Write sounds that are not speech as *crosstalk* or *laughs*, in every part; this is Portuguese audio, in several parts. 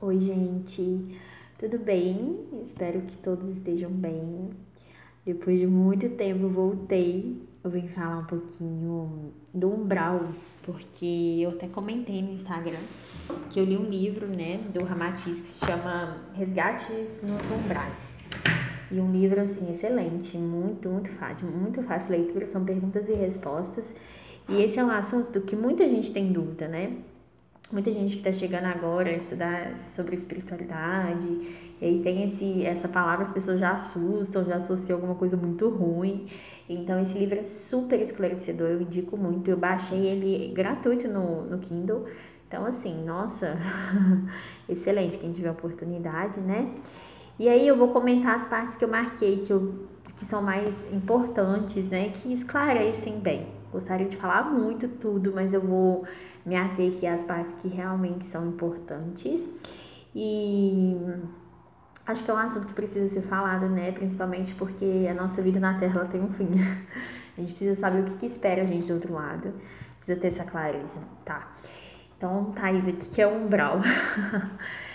Oi, gente, tudo bem? Espero que todos estejam bem. Depois de muito tempo voltei. Eu vim falar um pouquinho do umbral, porque eu até comentei no Instagram que eu li um livro, né, do Ramatiz que se chama Resgates nos Umbrais. E um livro assim excelente, muito, muito fácil, muito fácil leitura, são perguntas e respostas. E esse é um assunto que muita gente tem dúvida, né? Muita gente que está chegando agora a estudar sobre espiritualidade, e aí tem esse, essa palavra, as pessoas já assustam, já associam alguma coisa muito ruim. Então, esse livro é super esclarecedor, eu indico muito. Eu baixei ele gratuito no, no Kindle. Então, assim, nossa, *laughs* excelente quem tiver oportunidade, né? E aí eu vou comentar as partes que eu marquei, que, eu, que são mais importantes, né? Que esclarecem bem. Gostaria de falar muito tudo, mas eu vou me ater aqui às partes que realmente são importantes. E acho que é um assunto que precisa ser falado, né? Principalmente porque a nossa vida na Terra tem um fim. *laughs* A gente precisa saber o que, que espera a gente do outro lado. Precisa ter essa clareza, tá? Então, Thaís, o que é umbral? *laughs*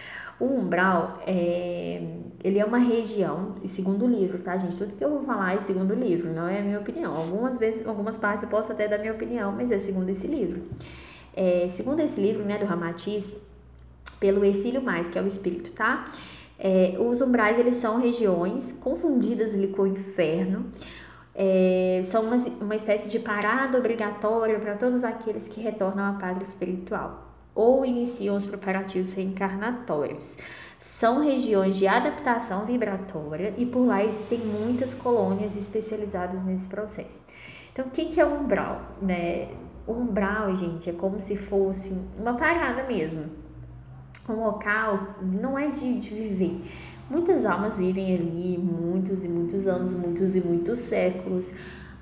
o umbral é, ele é uma região, segundo o livro, tá, gente? Tudo que eu vou falar é segundo o livro, não é a minha opinião. Algumas vezes, algumas partes eu posso até dar minha opinião, mas é segundo esse livro. É, segundo esse livro, né, do Ramatiz, pelo Ercílio Mais, que é o espírito, tá? É, os umbrais, eles são regiões confundidas ali com o inferno, é, são uma, uma espécie de parada obrigatória para todos aqueles que retornam à pátria espiritual ou iniciam os preparativos reencarnatórios. São regiões de adaptação vibratória e por lá existem muitas colônias especializadas nesse processo. Então, o que é o umbral? Né? O umbral, gente, é como se fosse uma parada mesmo. Um local não é de, de viver. Muitas almas vivem ali muitos e muitos anos, muitos e muitos séculos,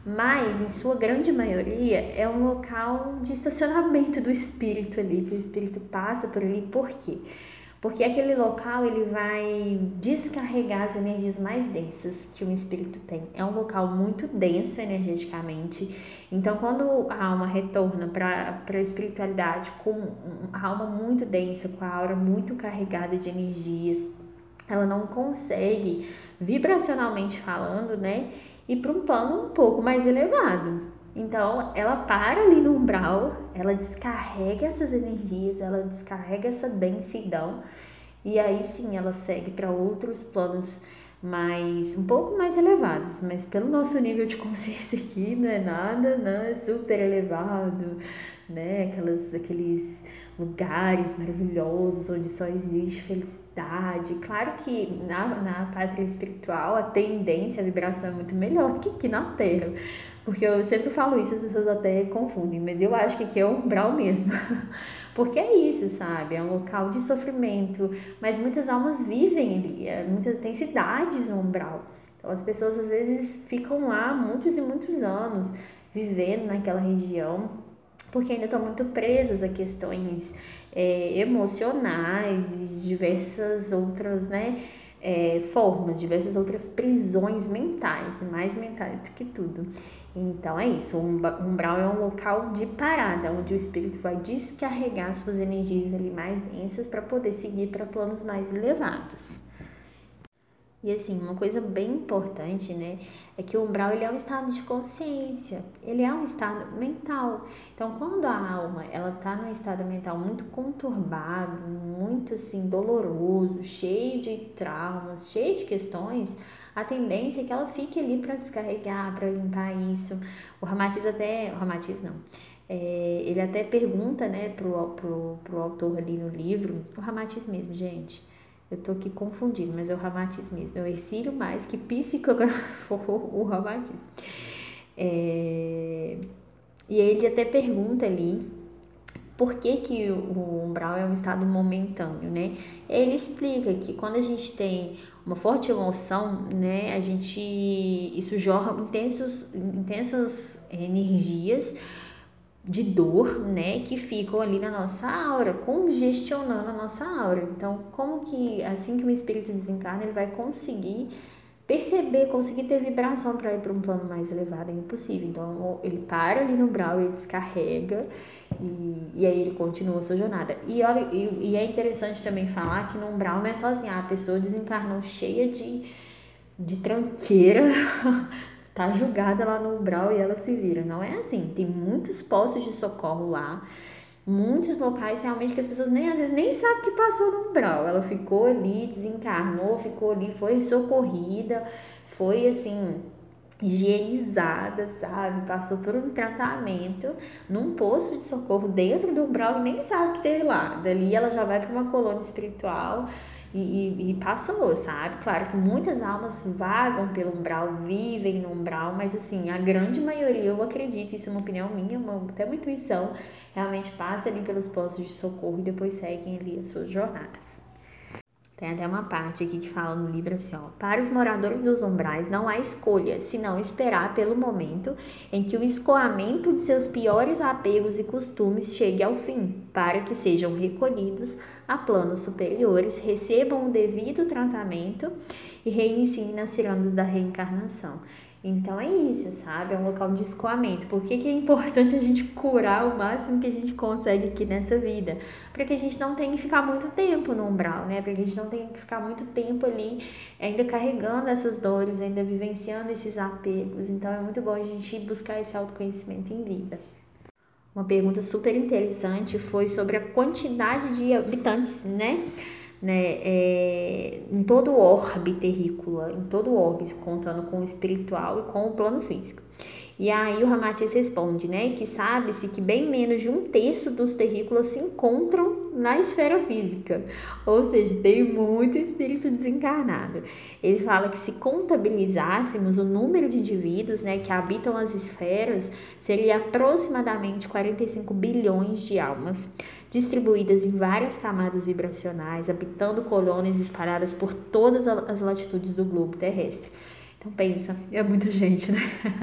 mas em sua grande maioria é um local de estacionamento do espírito ali, que o espírito passa por ali. Por quê? porque aquele local ele vai descarregar as energias mais densas que um espírito tem. É um local muito denso energeticamente. Então, quando a alma retorna para a espiritualidade com a alma muito densa, com a aura muito carregada de energias, ela não consegue, vibracionalmente falando, né, ir para um plano um pouco mais elevado. Então, ela para ali no umbral, ela descarrega essas energias, ela descarrega essa densidão e aí sim ela segue para outros planos mais um pouco mais elevados, mas pelo nosso nível de *laughs* consciência aqui não é nada, não é super elevado, né? Aquelas, aqueles lugares maravilhosos onde só existe felicidade. Claro que na, na pátria espiritual a tendência, a vibração é muito melhor do que aqui na Terra. Porque eu sempre falo isso, as pessoas até confundem, mas eu acho que aqui é umbral mesmo. *laughs* Porque é isso, sabe? É um local de sofrimento, mas muitas almas vivem ali, é, muitas tem cidades no umbral. Então as pessoas às vezes ficam lá muitos e muitos anos vivendo naquela região, porque ainda estão muito presas a questões é, emocionais, diversas outras, né? É, formas, diversas outras prisões mentais, mais mentais do que tudo. Então é isso, o umbral é um local de parada, onde o espírito vai descarregar suas energias ali mais densas para poder seguir para planos mais elevados. E assim, uma coisa bem importante, né, é que o umbral ele é um estado de consciência, ele é um estado mental. Então, quando a alma ela tá num estado mental muito conturbado, muito assim doloroso, cheio de traumas, cheio de questões, a tendência é que ela fique ali para descarregar, para limpar isso. O Ramatiz até, o Ramatiz não. É, ele até pergunta, né, pro, pro, pro autor ali no livro, o Ramatiz mesmo, gente eu tô aqui confundindo, mas é o Ramatiz mesmo. É o Ercílio mais que psicografou *laughs* o Ramatiz. É... E ele até pergunta ali por que, que o umbral é um estado momentâneo, né? Ele explica que quando a gente tem uma forte emoção, né, a gente isso jorra intensos, intensas energias de dor, né, que ficam ali na nossa aura, congestionando a nossa aura. Então, como que assim que o espírito desencarna, ele vai conseguir perceber, conseguir ter vibração para ir para um plano mais elevado é impossível. Então ele para ali no umbral, ele descarrega e, e aí ele continua a sua jornada. E, olha, e, e é interessante também falar que no umbral não é só assim, a pessoa desencarnou cheia de, de tranqueira, *laughs* tá julgada lá no umbral e ela se vira. Não é assim. Tem muitos postos de socorro lá muitos locais realmente que as pessoas nem às vezes nem sabem que passou no umbral. Ela ficou ali, desencarnou, ficou ali, foi socorrida, foi assim higienizada, sabe? Passou por um tratamento num posto de socorro dentro do umbral e nem sabe que teve lá. Dali ela já vai para uma colônia espiritual e, e, e, passou, sabe? Claro que muitas almas vagam pelo umbral, vivem no umbral, mas assim, a grande maioria, eu acredito, isso é uma opinião minha, uma, até uma intuição, realmente passa ali pelos postos de socorro e depois seguem ali as suas jornadas. Tem até uma parte aqui que fala no livro assim, ó, para os moradores dos umbrais não há escolha, senão esperar pelo momento em que o escoamento de seus piores apegos e costumes chegue ao fim, para que sejam recolhidos a planos superiores, recebam o devido tratamento e reiniciem nas cirandas da reencarnação. Então é isso, sabe? É um local de escoamento. Por que, que é importante *laughs* a gente curar o máximo que a gente consegue aqui nessa vida? Para que a gente não tenha que ficar muito tempo no umbral, né? Para que a gente não tenha que ficar muito tempo ali ainda carregando essas dores, ainda vivenciando esses apegos. Então é muito bom a gente buscar esse autoconhecimento em vida. Uma pergunta super interessante foi sobre a quantidade de habitantes, né? Né, é, em todo o orbe terrícola, em todo o orbe, contando com o espiritual e com o plano físico. E aí o Ramatiz responde, né, que sabe-se que bem menos de um terço dos terrícolas se encontram na esfera física, ou seja, tem muito espírito desencarnado. Ele fala que se contabilizássemos o número de indivíduos, né, que habitam as esferas, seria aproximadamente 45 bilhões de almas, distribuídas em várias camadas vibracionais, habitando colônias espalhadas por todas as latitudes do globo terrestre. Então pensa, é muita gente, né?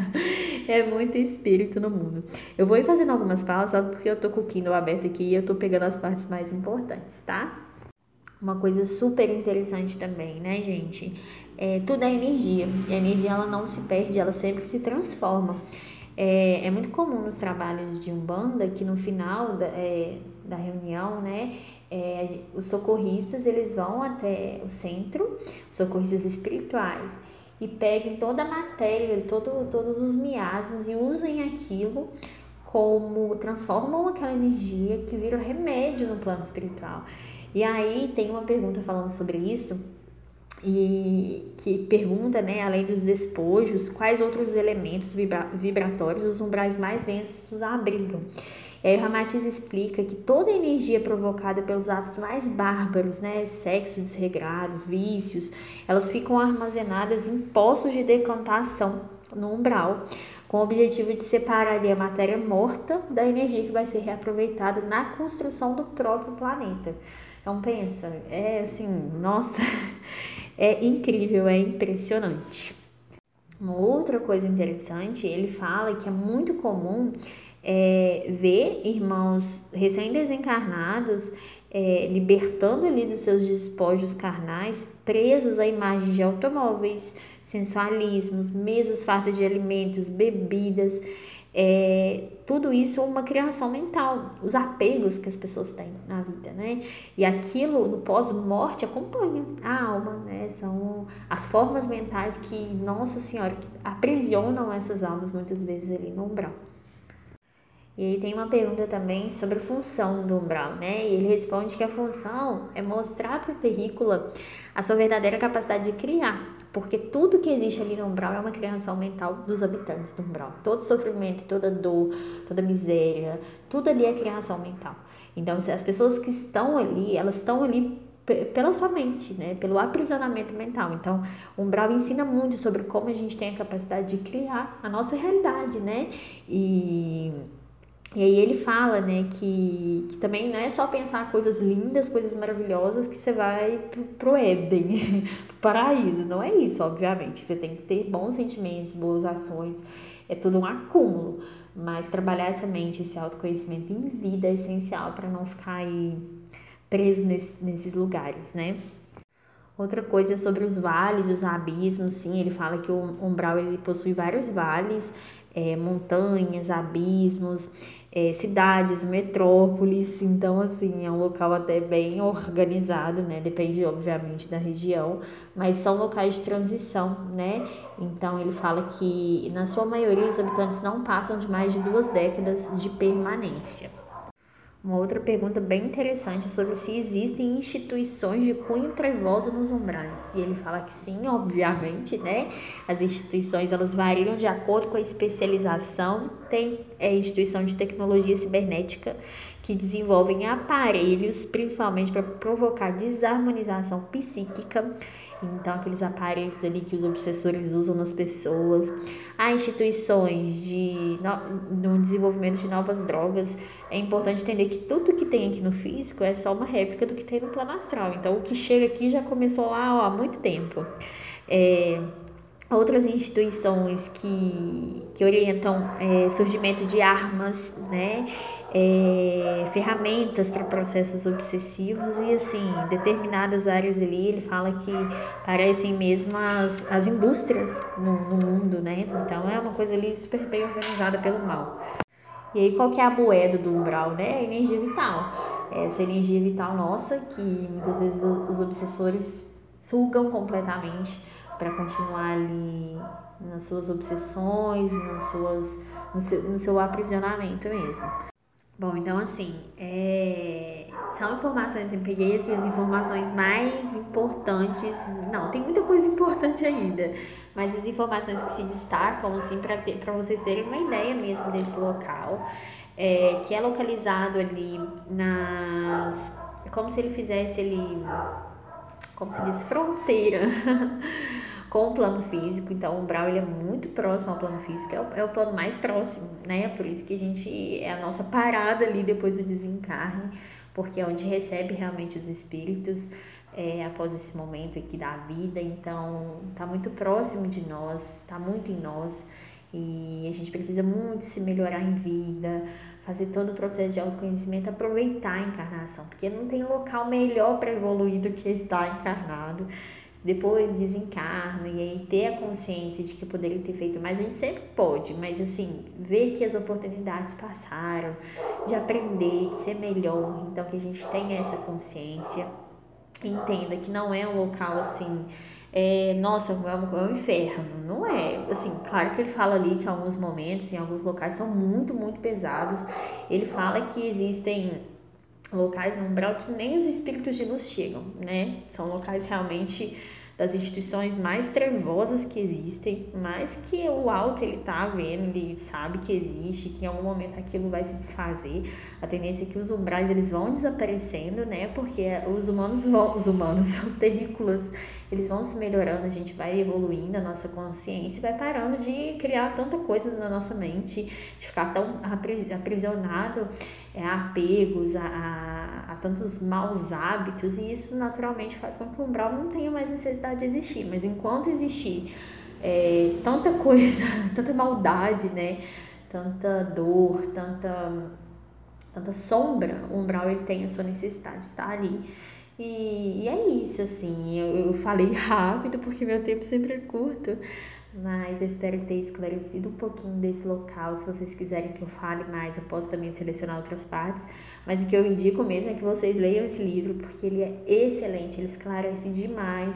*laughs* é muito espírito no mundo. Eu vou ir fazendo algumas pausas, só porque eu tô com o Kindle aberto aqui e eu tô pegando as partes mais importantes, tá? Uma coisa super interessante também, né, gente? É, tudo é energia. E a energia ela não se perde, ela sempre se transforma. É, é muito comum nos trabalhos de Umbanda que no final da, é, da reunião, né, é, os socorristas eles vão até o centro, socorristas espirituais, e peguem toda a matéria, todo, todos os miasmas e usem aquilo como transformam aquela energia que vira remédio no plano espiritual. E aí tem uma pergunta falando sobre isso e que pergunta, né, além dos despojos, quais outros elementos vibra vibratórios os umbrais mais densos abrigam. E aí o Ramatiz explica que toda energia provocada pelos atos mais bárbaros, né, sexo desregrado, vícios, elas ficam armazenadas em poços de decantação no umbral, com o objetivo de separar a matéria morta da energia que vai ser reaproveitada na construção do próprio planeta. Então pensa, é assim, nossa, *laughs* é incrível, é impressionante. Uma outra coisa interessante, ele fala que é muito comum é, ver irmãos recém-desencarnados é, libertando ali dos seus despojos carnais, presos a imagens de automóveis, sensualismos, mesas fartas de alimentos, bebidas, é, tudo isso é uma criação mental, os apegos que as pessoas têm na vida, né? E aquilo no pós-morte acompanha a alma, né? São as formas mentais que, nossa senhora, aprisionam essas almas muitas vezes ali no umbral. E tem uma pergunta também sobre a função do umbral, né? E ele responde que a função é mostrar para o terrícola a sua verdadeira capacidade de criar, porque tudo que existe ali no umbral é uma criação mental dos habitantes do umbral. Todo sofrimento, toda dor, toda miséria, tudo ali é criação mental. Então, as pessoas que estão ali, elas estão ali pela sua mente, né? Pelo aprisionamento mental. Então, o umbral ensina muito sobre como a gente tem a capacidade de criar a nossa realidade, né? E e aí ele fala, né, que, que também não é só pensar coisas lindas, coisas maravilhosas que você vai pro, pro Éden, *laughs* pro paraíso. Não é isso, obviamente. Você tem que ter bons sentimentos, boas ações, é tudo um acúmulo. Mas trabalhar essa mente, esse autoconhecimento em vida é essencial para não ficar aí preso nesse, nesses lugares, né? Outra coisa é sobre os vales, os abismos, sim, ele fala que o umbral ele possui vários vales, é, montanhas, abismos, é, cidades, metrópoles, então assim, é um local até bem organizado, né? Depende, obviamente, da região, mas são locais de transição, né? Então ele fala que na sua maioria os habitantes não passam de mais de duas décadas de permanência. Uma outra pergunta bem interessante sobre se existem instituições de cunho trevoso nos umbrais. E ele fala que sim, obviamente, né? As instituições elas variam de acordo com a especialização. Tem é, instituição de tecnologia cibernética que desenvolvem aparelhos, principalmente para provocar desarmonização psíquica. Então, aqueles aparelhos ali que os obsessores usam nas pessoas. Há instituições de, no, no desenvolvimento de novas drogas. É importante entender que tudo que tem aqui no físico é só uma réplica do que tem no plano astral. Então, o que chega aqui já começou lá ó, há muito tempo. É, outras instituições que, que orientam é, surgimento de armas, né? É, ferramentas para processos obsessivos e assim, determinadas áreas ali, ele fala que parecem mesmo as, as indústrias no, no mundo, né? Então é uma coisa ali super bem organizada pelo mal. E aí qual que é a moeda do umbral, né? A energia vital. Essa energia vital nossa que muitas vezes os obsessores sugam completamente para continuar ali nas suas obsessões, nas suas, no, seu, no seu aprisionamento mesmo. Bom, então assim, é... são informações, eu peguei assim, as informações mais importantes, não, tem muita coisa importante ainda, mas as informações que se destacam, assim, para ter, vocês terem uma ideia mesmo desse local, é, que é localizado ali nas, é como se ele fizesse ali, como se diz, fronteira *laughs* com o plano físico. Então, o umbral ele é muito próximo ao plano físico, é o, é o plano mais próximo, né? Por isso que a gente é a nossa parada ali depois do desencarne, porque é onde recebe realmente os espíritos é, após esse momento aqui da vida. Então, tá muito próximo de nós, tá muito em nós. E a gente precisa muito se melhorar em vida, fazer todo o processo de autoconhecimento, aproveitar a encarnação, porque não tem local melhor para evoluir do que estar encarnado. Depois desencarna e aí ter a consciência de que poderia ter feito mais, a gente sempre pode, mas assim, ver que as oportunidades passaram, de aprender, de ser melhor, então que a gente tenha essa consciência, entenda que não é um local assim, é, nossa, é um, é um inferno, não é, assim, claro que ele fala ali que alguns momentos, em alguns locais são muito, muito pesados, ele fala que existem locais no umbral que nem os espíritos de luz chegam, né? São locais realmente das instituições mais trevosas que existem, mas que o alto ele tá vendo, ele sabe que existe, que em algum momento aquilo vai se desfazer. A tendência é que os umbrais eles vão desaparecendo, né? Porque os humanos vão, os humanos, *laughs* os terrícolas, eles vão se melhorando, a gente vai evoluindo a nossa consciência, vai parando de criar tanta coisa na nossa mente, de ficar tão aprisionado é, a apegos, a, a, tantos maus hábitos, e isso naturalmente faz com que o umbral não tenha mais necessidade de existir. Mas enquanto existir é, tanta coisa, *laughs* tanta maldade, né? Tanta dor, tanta, tanta sombra, o umbral ele tem a sua necessidade de estar ali. E, e é isso, assim, eu, eu falei *laughs* rápido porque meu tempo sempre é curto, mas eu espero ter esclarecido um pouquinho desse local. Se vocês quiserem que eu fale mais, eu posso também selecionar outras partes. Mas o que eu indico mesmo é que vocês leiam esse livro, porque ele é excelente, ele esclarece demais.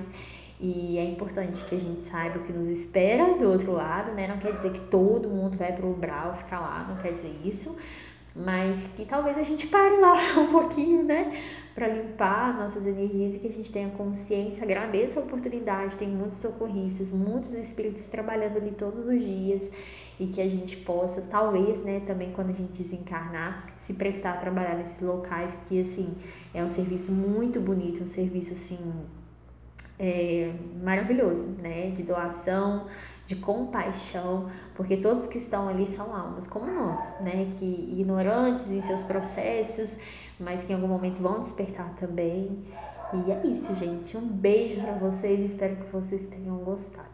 E é importante que a gente saiba o que nos espera do outro lado, né? Não quer dizer que todo mundo vai para o Umbral ficar lá, não quer dizer isso. Mas que talvez a gente pare lá *laughs* um pouquinho, né? para limpar nossas energias e que a gente tenha consciência, agradeça a oportunidade, tem muitos socorristas, muitos espíritos trabalhando ali todos os dias e que a gente possa, talvez, né, também quando a gente desencarnar, se prestar a trabalhar nesses locais, que assim, é um serviço muito bonito, um serviço assim é, maravilhoso, né, de doação, de compaixão, porque todos que estão ali são almas como nós, né, que ignorantes em seus processos, mas que em algum momento vão despertar também. E é isso, gente. Um beijo para vocês. Espero que vocês tenham gostado.